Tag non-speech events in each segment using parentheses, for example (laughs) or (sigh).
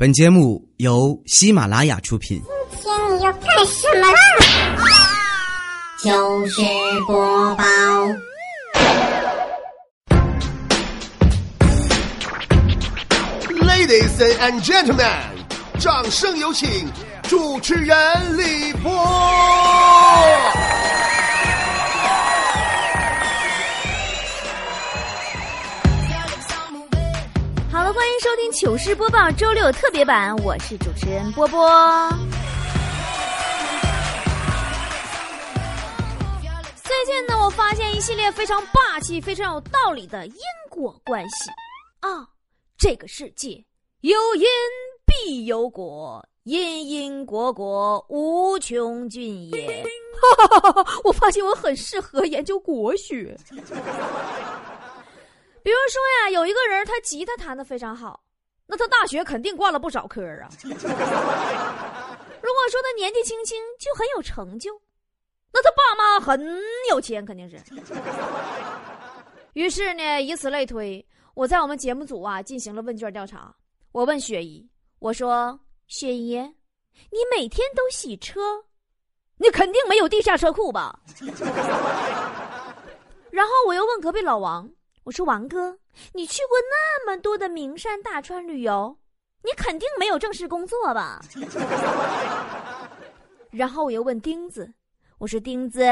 本节目由喜马拉雅出品。今天你要干什么啦？就是播报，Ladies and gentlemen，掌声有请主持人李波。欢迎收听糗事播报周六特别版，我是主持人波波。最近呢，我发现一系列非常霸气、非常有道理的因果关系啊！这个世界有因必有果，因因果果无穷尽也。哈哈哈哈！我发现我很适合研究国学。比如说呀，有一个人他吉他弹得非常好，那他大学肯定挂了不少科啊。如果说他年纪轻轻就很有成就，那他爸妈很有钱，肯定是。于是呢，以此类推，我在我们节目组啊进行了问卷调查。我问雪姨，我说：“雪姨，你每天都洗车，你肯定没有地下车库吧？”然后我又问隔壁老王。我说王哥，你去过那么多的名山大川旅游，你肯定没有正式工作吧？(laughs) 然后我又问钉子，我说钉子，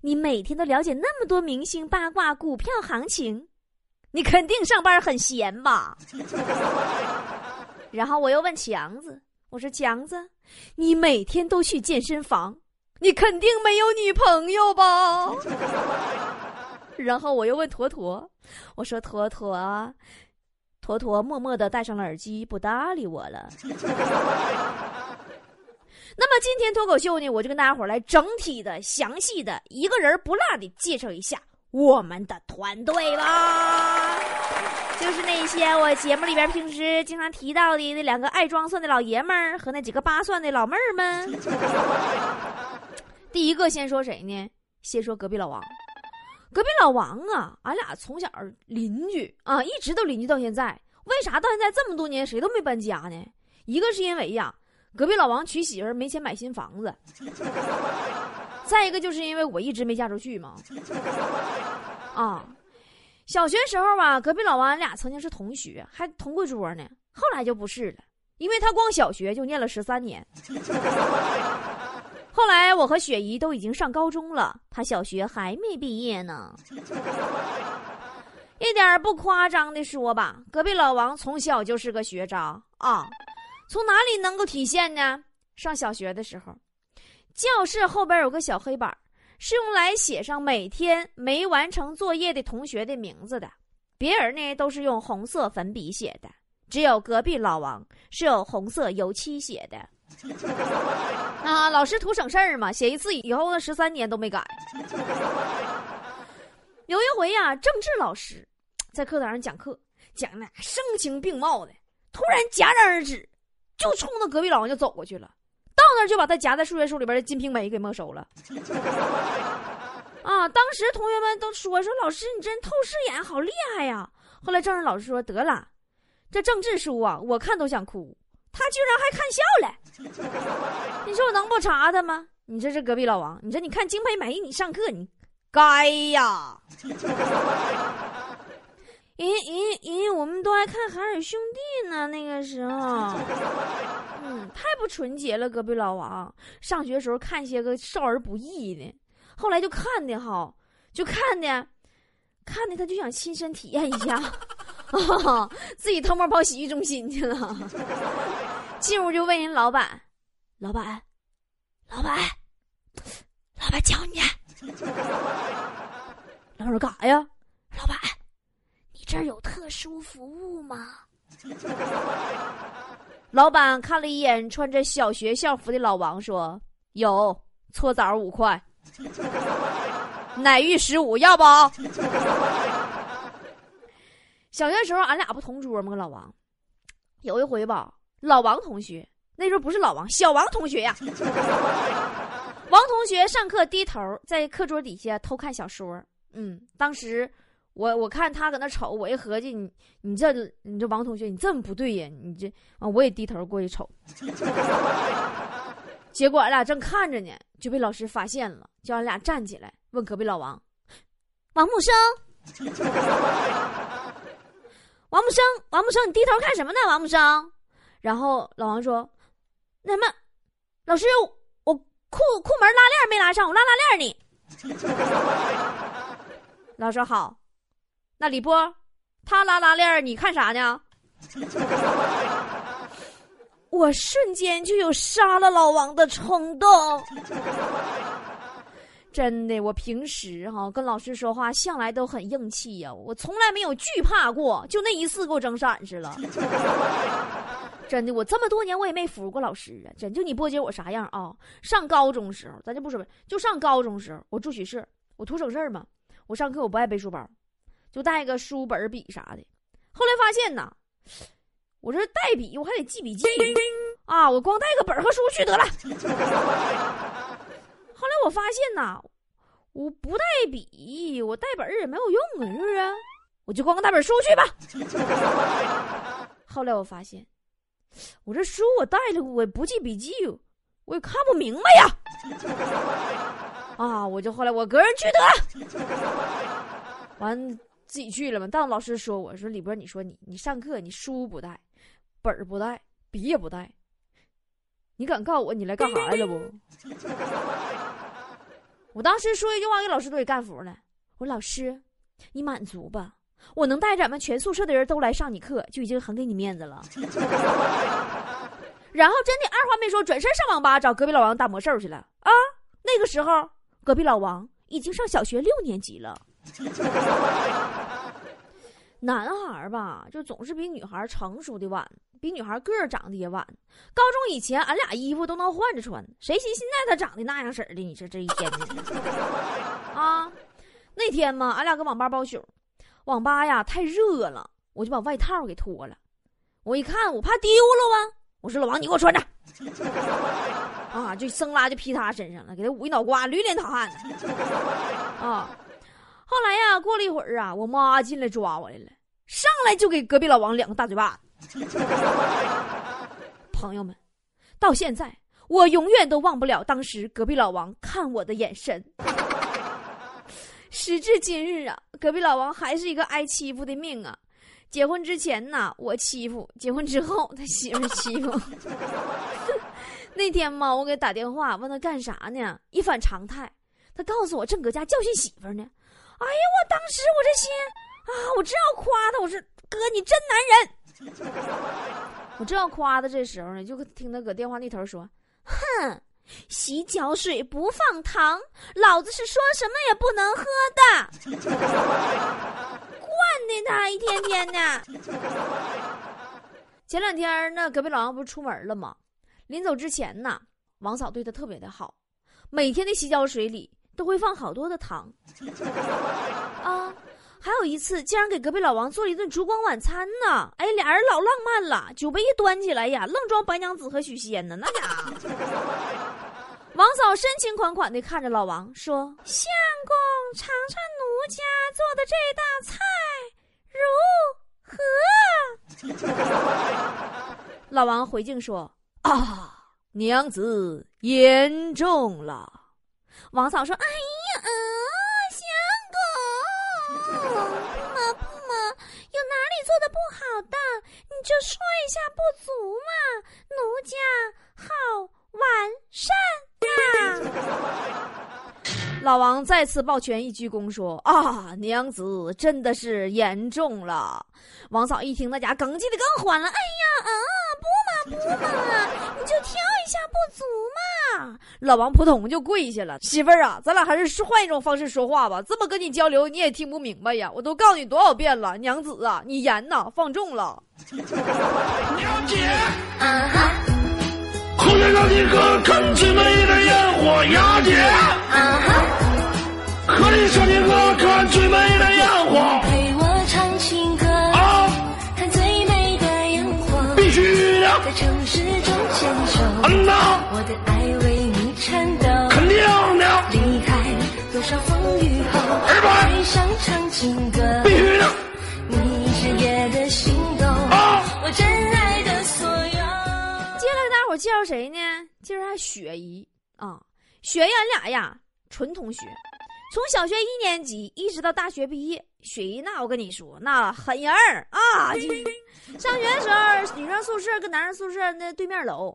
你每天都了解那么多明星八卦、股票行情，你肯定上班很闲吧？(laughs) 然后我又问强子，我说强子，你每天都去健身房，你肯定没有女朋友吧？然后我又问坨坨，我说坨坨，坨坨默默的戴上了耳机，不搭理我了。那么今天脱口秀呢，我就跟大家伙来整体的、详细的、一个人不落的介绍一下我们的团队吧。就是那些我节目里边平时经常提到的那两个爱装蒜的老爷们儿和那几个扒蒜的老妹儿们。(laughs) 第一个先说谁呢？先说隔壁老王。隔壁老王啊，俺俩从小邻居啊，一直都邻居到现在。为啥到现在这么多年谁都没搬家呢？一个是因为呀，隔壁老王娶媳妇没钱买新房子；再一个就是因为我一直没嫁出去嘛。啊，小学时候吧，隔壁老王俺俩曾经是同学，还同过桌呢。后来就不是了，因为他光小学就念了十三年。后来我和雪姨都已经上高中了，她小学还没毕业呢。(laughs) 一点不夸张的说吧，隔壁老王从小就是个学渣啊。从哪里能够体现呢？上小学的时候，教室后边有个小黑板，是用来写上每天没完成作业的同学的名字的。别人呢都是用红色粉笔写的，只有隔壁老王是有红色油漆写的。(laughs) 啊，老师图省事儿嘛，写一次以后呢十三年都没改。(laughs) 有一回呀、政治老师在课堂上讲课，讲的声情并茂的，突然戛然而止，就冲着隔壁老王就走过去了，到那儿就把他夹在数学书里边的《金瓶梅》给没收了。(laughs) 啊，当时同学们都说说老师你真透视眼，好厉害呀。后来政治老师说得了，这政治书啊，我看都想哭。他居然还看笑了，(laughs) 你说我能不查他吗？你这是隔壁老王，你说你看《金瓶梅》，你上课你该呀！(laughs) 咦咦咦，我们都爱看《海尔兄弟》呢，那个时候，(laughs) 嗯，太不纯洁了。隔壁老王上学时候看些个少儿不宜的，后来就看的哈，就看的，看的他就想亲身体验一下。(laughs) 自己偷摸跑洗浴中心去了，(laughs) 进屋就问人老板：“老板，老板，老板叫你。(laughs) ”老板说：“干啥呀？”老板，你这儿有特殊服务吗？老板看了一眼穿着小学校服的老王，说：“有，搓澡五块，奶浴十五，要不？”小学时候，俺俩不同桌吗？跟老王，有一回吧，老王同学那时候不是老王，小王同学呀。(laughs) 王同学上课低头在课桌底下偷看小说，嗯，当时我我看他搁那瞅，我一合计，你你这你这王同学，你这么不对呀？你这啊，我也低头过去瞅。(laughs) 结果俺俩正看着呢，就被老师发现了，叫俺俩站起来，问隔壁老王：“王木生，(laughs) 王木生，王木生，你低头看什么呢？王木生。”然后老王说：“那什么，老师，我裤裤门拉链没拉上，我拉拉链呢。”老师好，那李波，他拉拉链，你看啥呢？我瞬间就有杀了老王的冲动。真的，我平时哈跟老师说话向来都很硬气呀，我从来没有惧怕过，就那一次给我整闪失了。真的，我这么多年我也没服过老师啊！真就你波姐我啥样啊？上高中时候，咱就不说，就上高中时候，我住学室，我图省事儿嘛，我上课我不爱背书包，就带个书本笔啥的。后来发现呐。我这带笔，我还得记笔记啊！我光带个本和书去得了。后来我发现呐，我不带笔，我带本也没有用啊，是不是？我就光带本书去吧。(laughs) 后来我发现，我这书我带了，我不记笔记，我也看不明白呀。啊！我就后来我个人去得了。完自己去了嘛。但老师说我说李波，你说你你上课你书不带。本儿不带，笔也不带，你敢告诉我你来干啥来了不？我当时说一句话给老师都给干服了。我说老师，你满足吧，我能带咱们全宿舍的人都来上你课，就已经很给你面子了。(laughs) 然后真的二话没说，转身上网吧找隔壁老王打魔兽去了。啊，那个时候隔壁老王已经上小学六年级了。男孩吧，就总是比女孩成熟的晚，比女孩个儿长得也晚。高中以前，俺俩衣服都能换着穿，谁寻现在他长得那样式儿的？你说这一天呢？(laughs) 啊，那天嘛，俺俩搁网吧包宿，网吧呀太热了，我就把外套给脱了。我一看，我怕丢了啊，我说老王，你给我穿着。(laughs) 啊，就生拉就披他身上了，给他捂一脑瓜，驴脸淌汗的。(laughs) 啊。后来呀，过了一会儿啊，我妈进来抓我来了，上来就给隔壁老王两个大嘴巴子。(laughs) 朋友们，到现在我永远都忘不了当时隔壁老王看我的眼神。(laughs) 时至今日啊，隔壁老王还是一个挨欺负的命啊。结婚之前呢，我欺负；结婚之后，他媳妇欺负。(laughs) 那天嘛，我给打电话问他干啥呢？一反常态，他告诉我正搁家教训媳妇呢。哎呀！我当时我这心啊，我正要夸他，我说哥你真男人。(laughs) 我正要夸他，这时候呢，就听他搁电话那头说：“哼，洗脚水不放糖，老子是说什么也不能喝的。(laughs) ”惯的他一天天的。前两天那隔壁老王不是出门了吗？临走之前呢，王嫂对他特别的好，每天的洗脚水里。都会放好多的糖，(laughs) 啊，还有一次竟然给隔壁老王做了一顿烛光晚餐呢！哎，俩人老浪漫了，酒杯一端起来呀，愣装白娘子和许仙呢，那家伙。(laughs) 王嫂深情款款的看着老王说：“相公，尝尝奴家做的这道菜如何？” (laughs) 老王回敬说：“啊，娘子言重了。”王嫂说：“哎呀，相公，不嘛不嘛，有哪里做的不好的，你就说一下不足嘛，奴家好完善呀。”老王再次抱拳一鞠躬说：“啊，娘子真的是言重了。”王嫂一听，那家哽咽的更欢了：“哎呀，啊，不嘛不嘛，你就挑一下不足嘛。”老王扑通就跪下了，媳妇儿啊，咱俩还是换一种方式说话吧。这么跟你交流，你也听不明白呀。我都告诉你多少遍了，娘子啊，你言呐放重了。娘姐，啊哈，后院让你哥看最美的烟火，丫姐，啊哈，和你唱情歌，看最美的烟火。陪我唱情歌，啊，看最美的烟火。必须的，在城市中牵手。嗯呐，我的爱为你颤抖。肯定的，离开多少风雨后，爱上唱情歌。必须的，你是夜的星斗，我真爱的所有。接下来大伙介绍谁呢？介绍下雪姨啊，雪姨俩呀，纯同学。从小学一年级一直到大学毕业。雪姨那我跟你说，那狠人儿啊！上学的时候，女生宿舍跟男生宿舍那对面楼，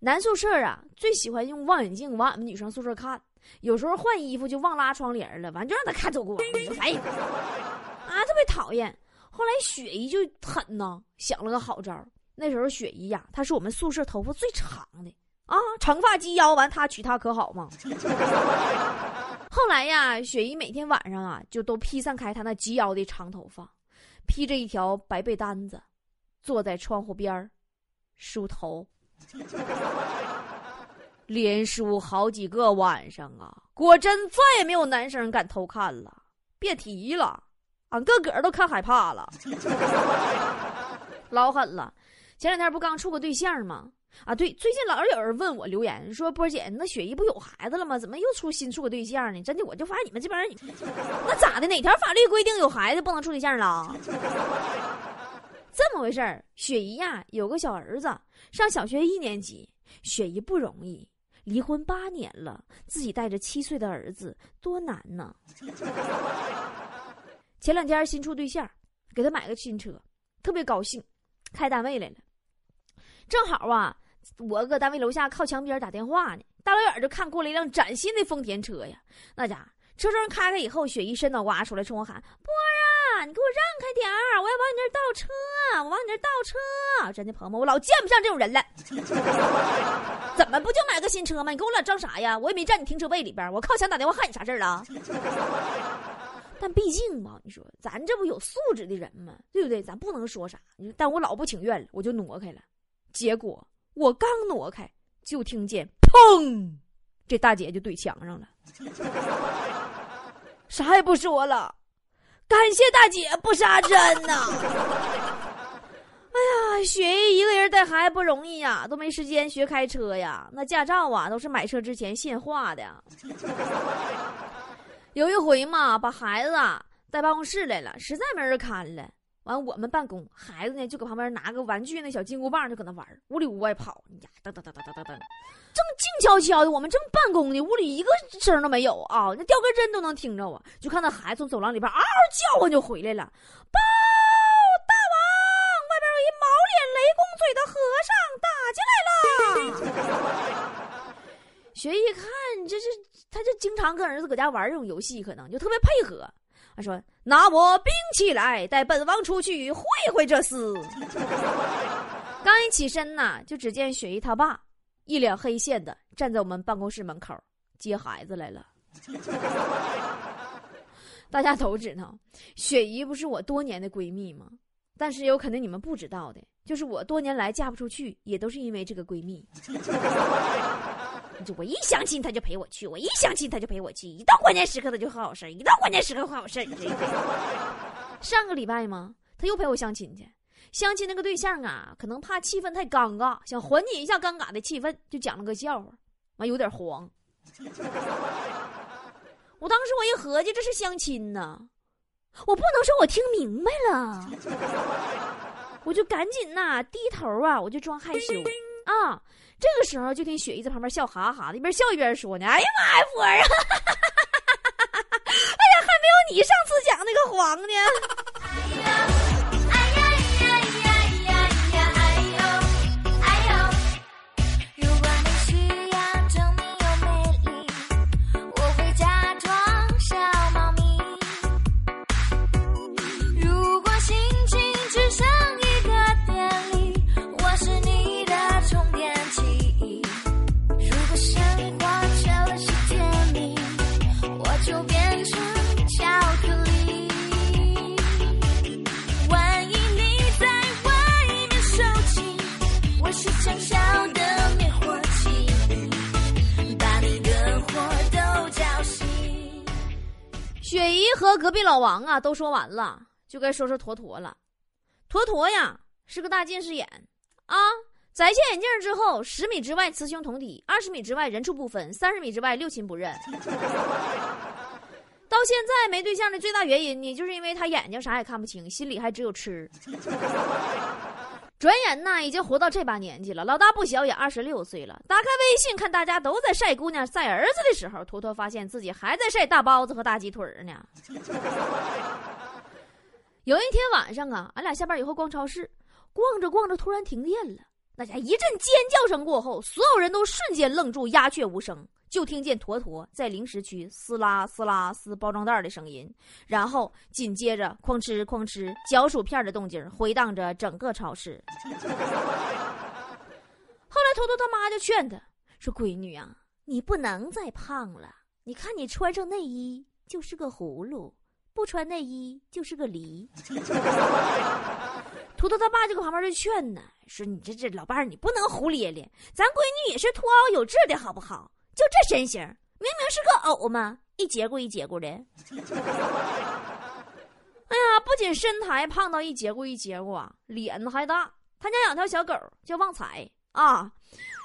男宿舍啊最喜欢用望远镜往俺们女生宿舍看，有时候换衣服就忘拉窗帘了，完就让他看走光，你说啥意思啊，特别讨厌。后来雪姨就狠呐，想了个好招。那时候雪姨呀，她是我们宿舍头发最长的啊，长发及腰，完她娶她可好吗？后来呀，雪姨每天晚上啊，就都披散开她那及腰的长头发，披着一条白被单子，坐在窗户边儿梳头，(laughs) 连梳好几个晚上啊！果真再也没有男生敢偷看了，别提了，俺个个都看害怕了，(laughs) 老狠了。前两天不刚处个对象吗？啊，对，最近老是有人问我留言说，波姐，那雪姨不有孩子了吗？怎么又出新处个对象呢？真的，我就发现你们这帮人，那咋的？哪条法律规定有孩子不能处对象了？这么回事儿，雪姨呀有个小儿子，上小学一年级。雪姨不容易，离婚八年了，自己带着七岁的儿子，多难呢。前两天新处对象，给他买个新车，特别高兴，开单位来了。正好啊，我搁单位楼下靠墙边打电话呢，大老远就看过来一辆崭新的丰田车呀。那家车窗开开以后，雪姨伸脑瓜出来冲我喊：“波儿啊，你给我让开点儿，我要往你那儿倒车，我往你那儿倒车。”真的朋友们，我老见不上这种人了。(laughs) 怎么不就买个新车吗？你跟我俩装啥呀？我也没占你停车位里边，我靠墙打电话害你啥事儿了？(laughs) 但毕竟嘛，你说咱这不有素质的人吗？对不对？咱不能说啥。但我老不情愿了，我就挪开了。结果我刚挪开，就听见砰，这大姐就怼墙上了，(laughs) 啥也不说了，感谢大姐不杀真呐！(laughs) 哎呀，雪姨一个人带孩子不容易呀，都没时间学开车呀。那驾照啊，都是买车之前现画的。(laughs) 有一回嘛，把孩子啊带办公室来了，实在没人看了。完，我们办公，孩子呢就搁旁边拿个玩具那小金箍棒，就搁那玩，屋里屋外跑，呀，噔噔噔噔噔噔噔，正静悄悄的，我们正办公呢，屋里一个声都没有啊，那掉根针都能听着啊，就看到孩子从走廊里边嗷嗷叫唤就回来了，报大王，外边有一毛脸雷公嘴的和尚打进来了。(laughs) 学一看，这是他就经常跟儿子搁家玩这种游戏，可能就特别配合。他说：“拿我兵器来，带本王出去会会这厮。”刚一起身呐，就只见雪姨他爸一脸黑线的站在我们办公室门口接孩子来了。大家都知道，雪姨不是我多年的闺蜜吗？但是有可能你们不知道的，就是我多年来嫁不出去，也都是因为这个闺蜜。就我一相亲，他就陪我去；我一相亲，他就陪我去。一到关键时刻，他就好好事一到关键时刻，好好事上个礼拜吗？他又陪我相亲去。相亲那个对象啊，可能怕气氛太尴尬，想缓解一下尴尬的气氛，就讲了个笑话，完有点黄。我当时我一合计，这是相亲呢，我不能说我听明白了，我就赶紧呐低头啊，我就装害羞啊。这个时候，就听雪姨在旁边笑哈哈的，一边笑一边说呢：“哎呀妈呀，福儿啊，(laughs) 哎呀，还没有你上次讲那个黄呢。”老王啊都说完了，就该说说坨坨了。坨坨呀是个大近视眼啊，摘下眼镜之后，十米之外雌雄同体，二十米之外人畜不分，三十米之外六亲不认。(laughs) 到现在没对象的最大原因呢，就是因为他眼睛啥也看不清，心里还只有吃。转眼呢，已经活到这把年纪了，老大不小，也二十六岁了。打开微信看大家都在晒姑娘、晒儿子的时候，坨坨发现自己还在晒大包子和大鸡腿呢。(laughs) 有一天晚上啊，俺俩下班以后逛超市，逛着逛着突然停电了，那家一阵尖叫声过后，所有人都瞬间愣住，鸦雀无声。就听见坨坨在零食区撕拉撕拉撕包装袋的声音，然后紧接着哐哧哐哧嚼薯片的动静回荡着整个超市。后来坨坨他妈就劝他说：“闺女啊，你不能再胖了，你看你穿上内衣就是个葫芦，不穿内衣就是个梨。(laughs) ”坨坨他爸就搁旁边就劝呢，说：“你这这老伴儿，你不能胡咧咧，咱闺女也是脱凹有致的好不好？”就这身形，明明是个藕嘛，一节骨一节骨的。(laughs) 哎呀，不仅身材胖到一节骨一节骨啊，脸还大。他家养条小狗叫旺财啊。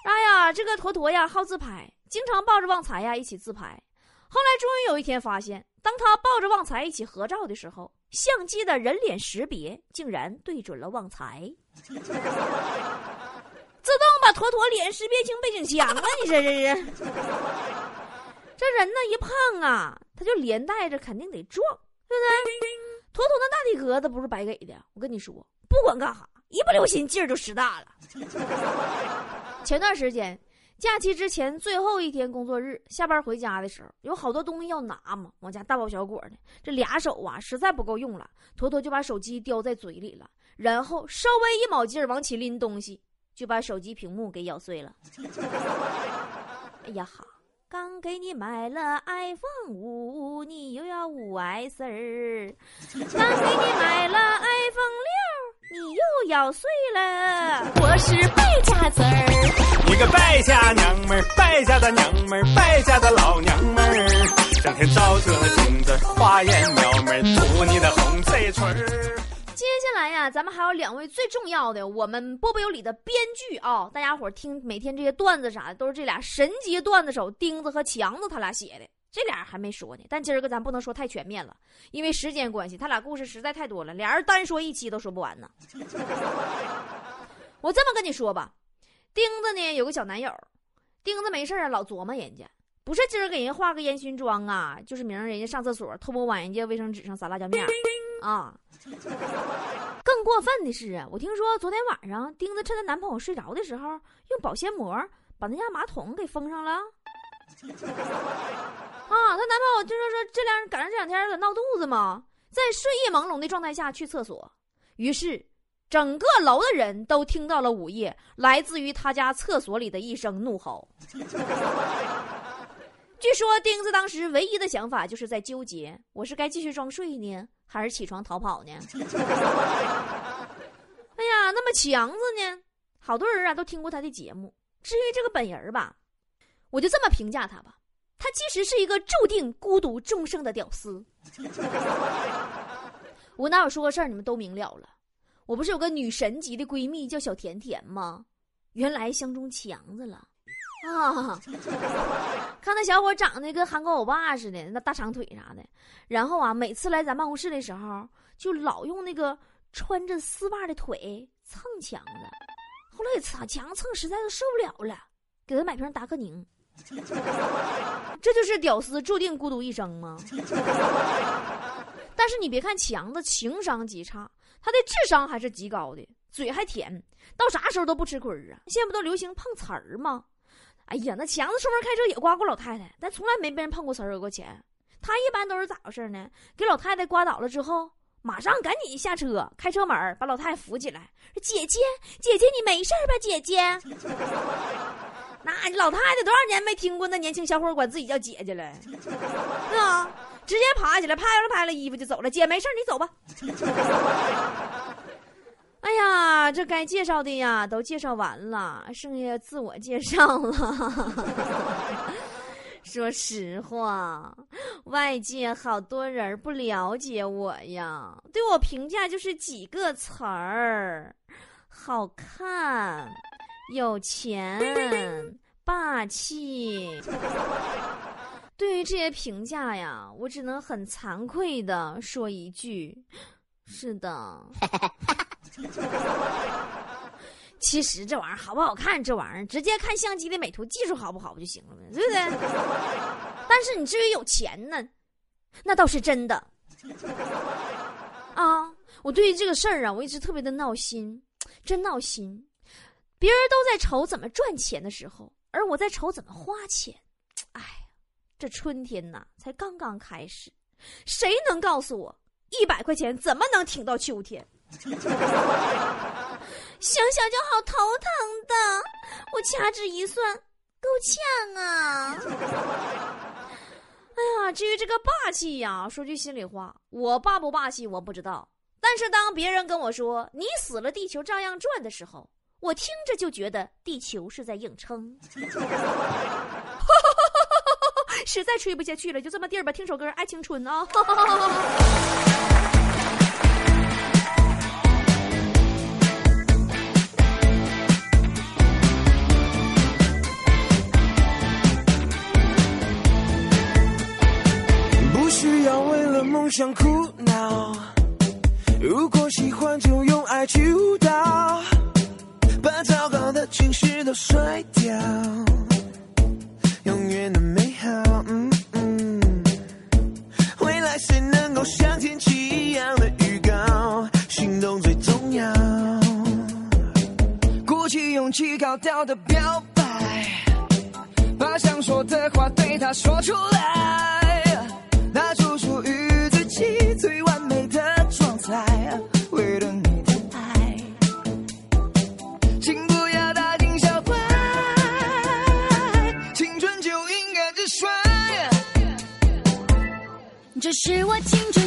哎呀，这个坨坨呀好自拍，经常抱着旺财呀一起自拍。后来终于有一天发现，当他抱着旺财一起合照的时候，相机的人脸识别竟然对准了旺财。(laughs) 自动把坨坨脸识别成背景墙了！你这这是，这人呢一胖啊，他就连带着肯定得壮，对不对？坨坨那大体格子不是白给的，我跟你说，不管干哈，一不留心劲儿就使大了。前段时间假期之前最后一天工作日，下班回家的时候，有好多东西要拿嘛，我家大包小裹的，这俩手啊实在不够用了，坨坨就把手机叼在嘴里了，然后稍微一卯劲儿往起拎东西。就把手机屏幕给咬碎了。(laughs) 哎呀哈！刚给你买了 iPhone 五，你又要五 S 儿。(laughs) 刚给你买了 iPhone 六，你又咬碎了。我是败家子儿，一个败家娘们儿，败家的娘们儿，败家的老娘们儿，整天照着镜子花言巧语，涂你的红嘴唇儿。接下来呀，咱们还有两位最重要的，我们波波有理的编剧啊！大家伙听每天这些段子啥的，都是这俩神级段子手钉子和强子他俩写的。这俩人还没说呢，但今儿个咱不能说太全面了，因为时间关系，他俩故事实在太多了，俩人单说一期都说不完呢。我这么跟你说吧，钉子呢有个小男友，钉子没事啊老琢磨人家，不是今儿给人化个烟熏妆啊，就是明儿人家上厕所偷摸往人家卫生纸上撒辣椒面啊。更过分的是啊，我听说昨天晚上钉子趁她男朋友睡着的时候，用保鲜膜把那家马桶给封上了。啊，她男朋友就说说这两赶上这两天闹肚子嘛，在睡意朦胧的状态下去厕所，于是整个楼的人都听到了午夜来自于他家厕所里的一声怒吼。据说钉子当时唯一的想法就是在纠结：我是该继续装睡呢？还是起床逃跑呢？(laughs) 哎呀，那么强子呢？好多人啊都听过他的节目。至于这个本人吧，我就这么评价他吧：他其实是一个注定孤独终生的屌丝。(laughs) 我哪有说个事儿，你们都明了了。我不是有个女神级的闺蜜叫小甜甜吗？原来相中强子了。啊！(laughs) 看那小伙长得跟韩国欧巴似的，那大长腿啥的。然后啊，每次来咱办公室的时候，就老用那个穿着丝袜的腿蹭强子。后来擦强蹭实在是受不了了，给他买瓶达克宁。(laughs) 这就是屌丝注定孤独一生吗？(laughs) 但是你别看强子情商极差，他的智商还是极高的，嘴还甜，到啥时候都不吃亏啊。现在不都流行碰瓷儿吗？哎呀，那强子出门开车也刮过老太太，但从来没被人碰过瓷儿讹过钱。他一般都是咋回事呢？给老太太刮倒了之后，马上赶紧下车，开车门把老太太扶起来，：“姐姐，姐姐，你没事吧？姐姐。(laughs) ”那老太太多少年没听过那年轻小伙管自己叫姐姐了？啊，直接爬起来拍了拍了衣服就走了。姐没事，你走吧。(laughs) 哎呀，这该介绍的呀都介绍完了，剩下自我介绍了。(laughs) 说实话，外界好多人不了解我呀，对我评价就是几个词儿：好看、有钱、霸气。(laughs) 对于这些评价呀，我只能很惭愧的说一句：是的。(laughs) 其实这玩意儿好不好看，这玩意儿直接看相机的美图技术好不好不就行了吗？对不对？但是你至于有钱呢，那倒是真的。啊，我对于这个事儿啊，我一直特别的闹心，真闹心。别人都在愁怎么赚钱的时候，而我在愁怎么花钱。哎呀，这春天呐，才刚刚开始，谁能告诉我一百块钱怎么能挺到秋天？想想就好头疼的，我掐指一算，够呛啊！哎呀，至于这个霸气呀，说句心里话，我霸不霸气我不知道。但是当别人跟我说“你死了，地球照样转”的时候，我听着就觉得地球是在硬撑。(laughs) 实在吹不下去了，就这么地儿吧，听首歌《爱青春》啊。(laughs) 不需要为了梦想苦恼，如果喜欢就用爱去舞都甩掉，永远的美好。嗯嗯，未来谁能够像天气一样的预告？行动最重要，鼓起勇气高调的表白，把想说的话对他说出来。拿出属于自己最完美的状态，为了你这是我青春